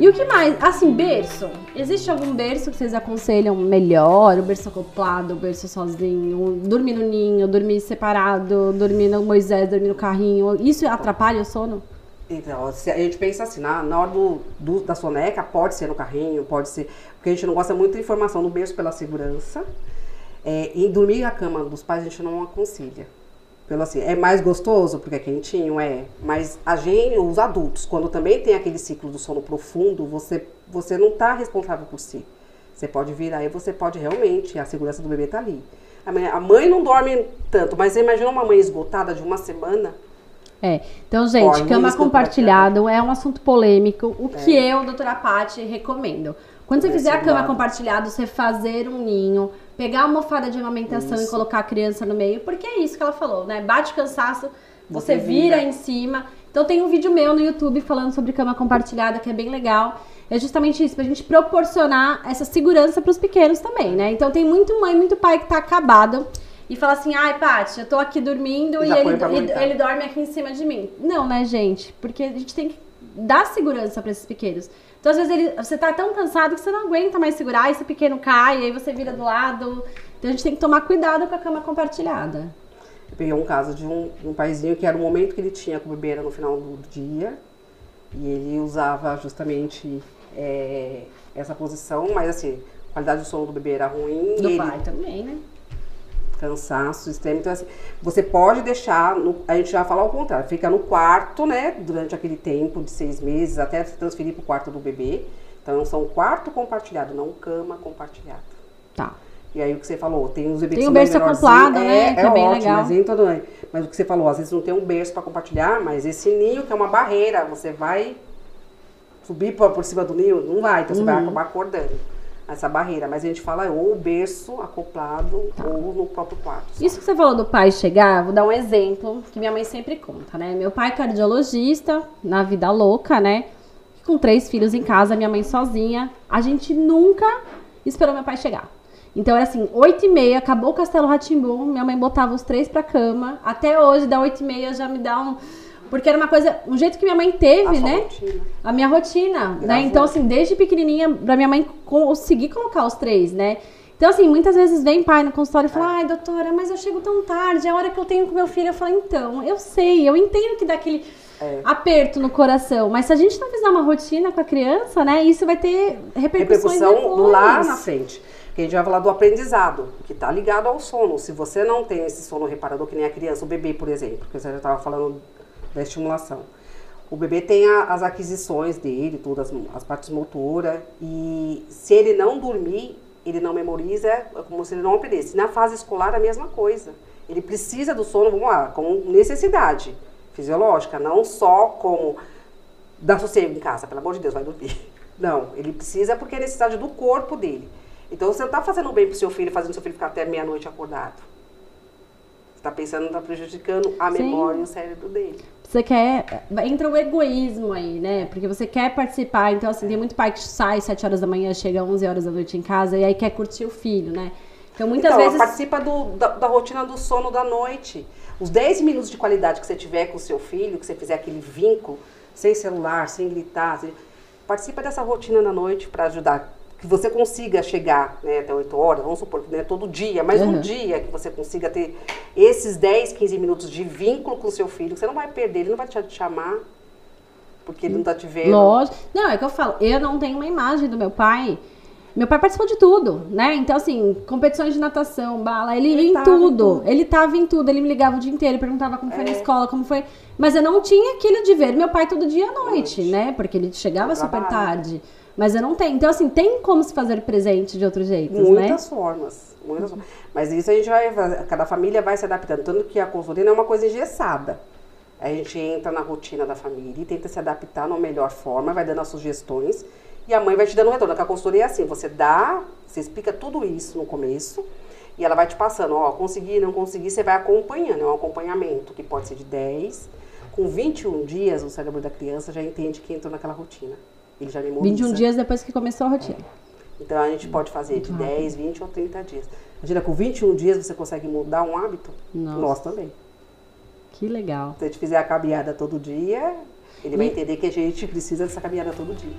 E o que mais? Assim, berço. Existe algum berço que vocês aconselham melhor? O berço acoplado, o berço sozinho, dormir no ninho, dormir separado, dormir no Moisés, dormir no carrinho. Isso atrapalha o sono? Então, a gente pensa assim, na, na hora do, do- da soneca, pode ser no carrinho, pode ser. Porque a gente não gosta muito de informação no berço pela segurança. É, e dormir na cama dos pais a gente não aconselha. Pelo assim, é mais gostoso porque é quentinho, é. Mas a gente, os adultos, quando também tem aquele ciclo do sono profundo, você, você não está responsável por si. Você pode vir aí, você pode realmente, a segurança do bebê tá ali. A mãe, não dorme tanto, mas você imagina uma mãe esgotada de uma semana, É. Então, gente, cama compartilhada é um assunto polêmico. O que eu, doutora Paty, recomendo. Quando você É, fizer a cama compartilhada, você fazer um ninho, pegar a almofada de amamentação e Isso. colocar a criança no meio, porque é isso que ela falou, né? Bate cansaço, você Você vira vira. em cima. Então tem um vídeo meu no YouTube falando sobre cama compartilhada, que é bem legal. É justamente isso, pra gente proporcionar essa segurança pros pequenos também, né? Então tem muito mãe, muito pai que tá acabado e fala assim, ai, Paty, eu tô aqui dormindo E e, ele, e- amamentar. ele dorme aqui em cima de mim. Não, né, gente? Porque a gente tem que dar segurança pra esses pequenos. Então, às vezes, ele, você tá tão cansado que você não aguenta mais segurar, esse pequeno cai, aí você vira do lado. Então, a gente tem que tomar cuidado com a cama compartilhada. Eu peguei um caso de um, um paizinho que era o momento que ele tinha com o bebê era no final do dia e ele usava justamente é, essa posição, mas assim, a qualidade do sono do bebê era ruim Do e ele, pai também, né? Cansaço extremo. Então, assim, você pode deixar, no- a gente já fala ao contrário, fica no quarto, né, durante aquele tempo de seis meses, até se transferir para o quarto do bebê. Então, são quarto compartilhado, não cama compartilhada. Tá. E aí o que você falou, tem os bebês Tem que o são berço acoplado, né, que é bem legal. Mas, todo, mas o que você falou, às vezes não tem um berço para compartilhar, mas esse ninho que é uma barreira, você vai subir por, por cima do ninho, não vai, então você Uhum. vai acabar acordando essa barreira. Mas a gente fala ou o berço acoplado ou no próprio quarto. Tá. Isso que você falou do pai chegar, vou dar um exemplo que minha mãe sempre conta, né? Meu pai é cardiologista, na vida louca, né? Com três filhos em casa, minha mãe sozinha. A gente nunca esperou meu pai chegar. Então era assim, oito e meia, acabou o Castelo Ratimbum, minha mãe botava os três pra cama. Até hoje, da oito e meia, já me dá um... Porque era uma coisa, um jeito que minha mãe A teve, sua né? rotina. a minha rotina, né? Gravou. Então, assim, desde pequenininha, pra minha mãe conseguir colocar os três, né? Então, assim, muitas vezes vem pai no consultório e fala, ai, doutora, mas eu chego tão tarde, é a hora que eu tenho com meu filho. Eu falo, então, eu sei, eu entendo que dá aquele É. aperto no coração, mas se a gente não fizer uma rotina com a criança, né, isso vai ter repercussões repercussão depois. lá na frente. Que a gente vai falar do aprendizado, que está ligado ao sono. Se você não tem esse sono reparador, que nem a criança, o bebê, por exemplo, que você já estava falando da estimulação. O bebê tem a- as aquisições dele, todas as, partes motoras, e se ele não dormir, ele não memoriza, é como se ele não aprendesse. Na fase escolar, a mesma coisa. Ele precisa do sono, vamos lá, como necessidade fisiológica, não só como dá sossego em casa, pelo amor de Deus, vai dormir. Não, ele precisa porque é necessidade do corpo dele. Então você não está fazendo bem pro seu filho, fazendo seu filho ficar até meia-noite acordado. Está pensando, está prejudicando a Sim. memória e o cérebro dele. Você quer. Entra o egoísmo aí, né? Porque você quer participar. Então, assim, tem muito pai que sai 7 horas da manhã, chega 11 horas da noite em casa e aí quer curtir o filho, né? Então, muitas então, vezes. participa do- da, da rotina do sono da noite. Os 10 minutos de qualidade que você tiver com o seu filho, que você fizer aquele vínculo, sem celular, sem gritar, sem- participa dessa rotina da noite para ajudar que você consiga chegar né, até 8 horas, vamos supor que não é todo dia, mas um Uhum. dia que você consiga ter esses 10, 15 minutos de vínculo com o seu filho, você não vai perder, ele não vai te chamar, porque ele não tá te vendo. Lógico. Não, é que eu falo, eu não tenho uma imagem do meu pai. Meu pai participou de tudo, né? Então, assim, competições de natação, bala, ele, Ele ia em tava em tudo. tudo. Ele tava em tudo, ele me ligava o dia inteiro, perguntava como foi na É. escola, como foi. Mas eu não tinha aquilo de ver meu pai todo dia à noite, Noite. né? Porque ele chegava super tarde. Mas eu não tenho. Então, assim, tem como se fazer presente de outros jeitos, né? Muitas formas. Muitas formas. Mas isso a gente vai. Cada família vai se adaptando. Tanto que a consultoria é uma coisa engessada. A gente entra na rotina da família e tenta se adaptar na melhor forma, vai dando as sugestões e a mãe vai te dando um retorno. Porque a consultoria é assim: você dá, você explica tudo isso no começo e ela vai te passando, ó, consegui, não consegui, você vai acompanhando. É um acompanhamento que pode ser de 10. Com 21 dias, o cérebro da criança já entende que entrou naquela rotina. Ele já memoriza. 21 dias depois que começou a rotina. Então a gente pode fazer de 10, 20 ou 30 dias. Imagina, com 21 dias você consegue mudar um hábito? Nossa. Nós também. Que legal. Se a gente fizer a caminhada todo dia, ele vai E- entender que a gente precisa dessa caminhada todo dia.